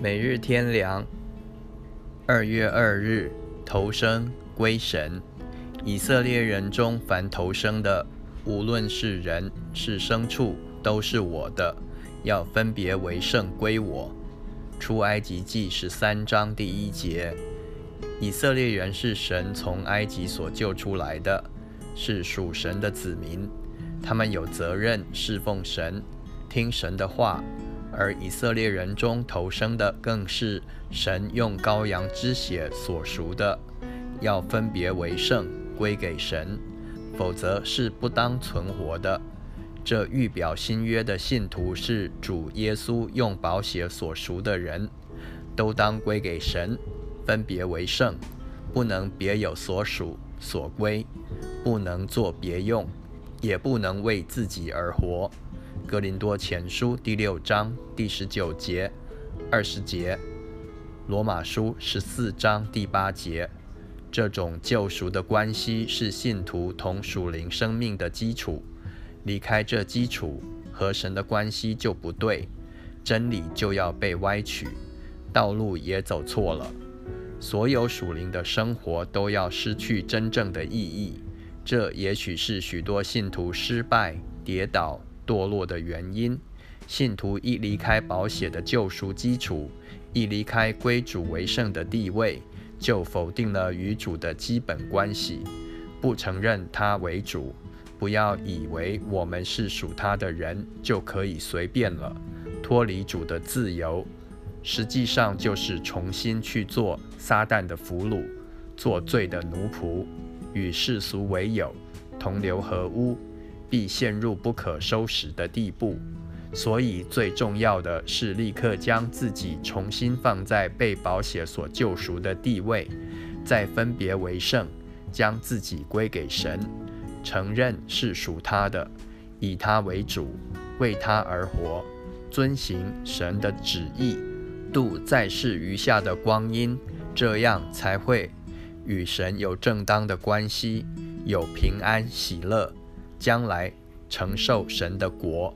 每日天良，二月二日，投生归神。以色列人中凡投生的，无论是人是牲畜，都是我的，要分别为圣归我。出埃及记十三章第一节。以色列人是神从埃及所救出来的，是属神的子民，他们有责任侍奉神，听神的话。而以色列人中投生的，更是神用羔羊之血所赎的，要分别为圣，归给神，否则是不当存活的。这预表新约的信徒是主耶稣用宝血所赎的人，都当归给神，分别为圣，不能别有所属所归，不能做别用，也不能为自己而活。格林多前书第六章第十九节、二十节，罗马书十四章第八节，这种救赎的关系是信徒同属灵生命的基础。离开这基础，和神的关系就不对，真理就要被歪曲，道路也走错了。所有属灵的生活都要失去真正的意义。这也许是许多信徒失败、跌倒。堕落的原因，信徒一离开保险的救赎基础，一离开归主为圣的地位，就否定了与主的基本关系，不承认他为主。不要以为我们是属他的人就可以随便了，脱离主的自由，实际上就是重新去做撒旦的俘虏，做罪的奴仆，与世俗为友，同流合污。必陷入不可收拾的地步，所以最重要的是立刻将自己重新放在被保险所救赎的地位，再分别为圣，将自己归给神，承认是属他的，以他为主，为他而活，遵行神的旨意，度在世余下的光阴，这样才会与神有正当的关系，有平安喜乐。将来承受神的国。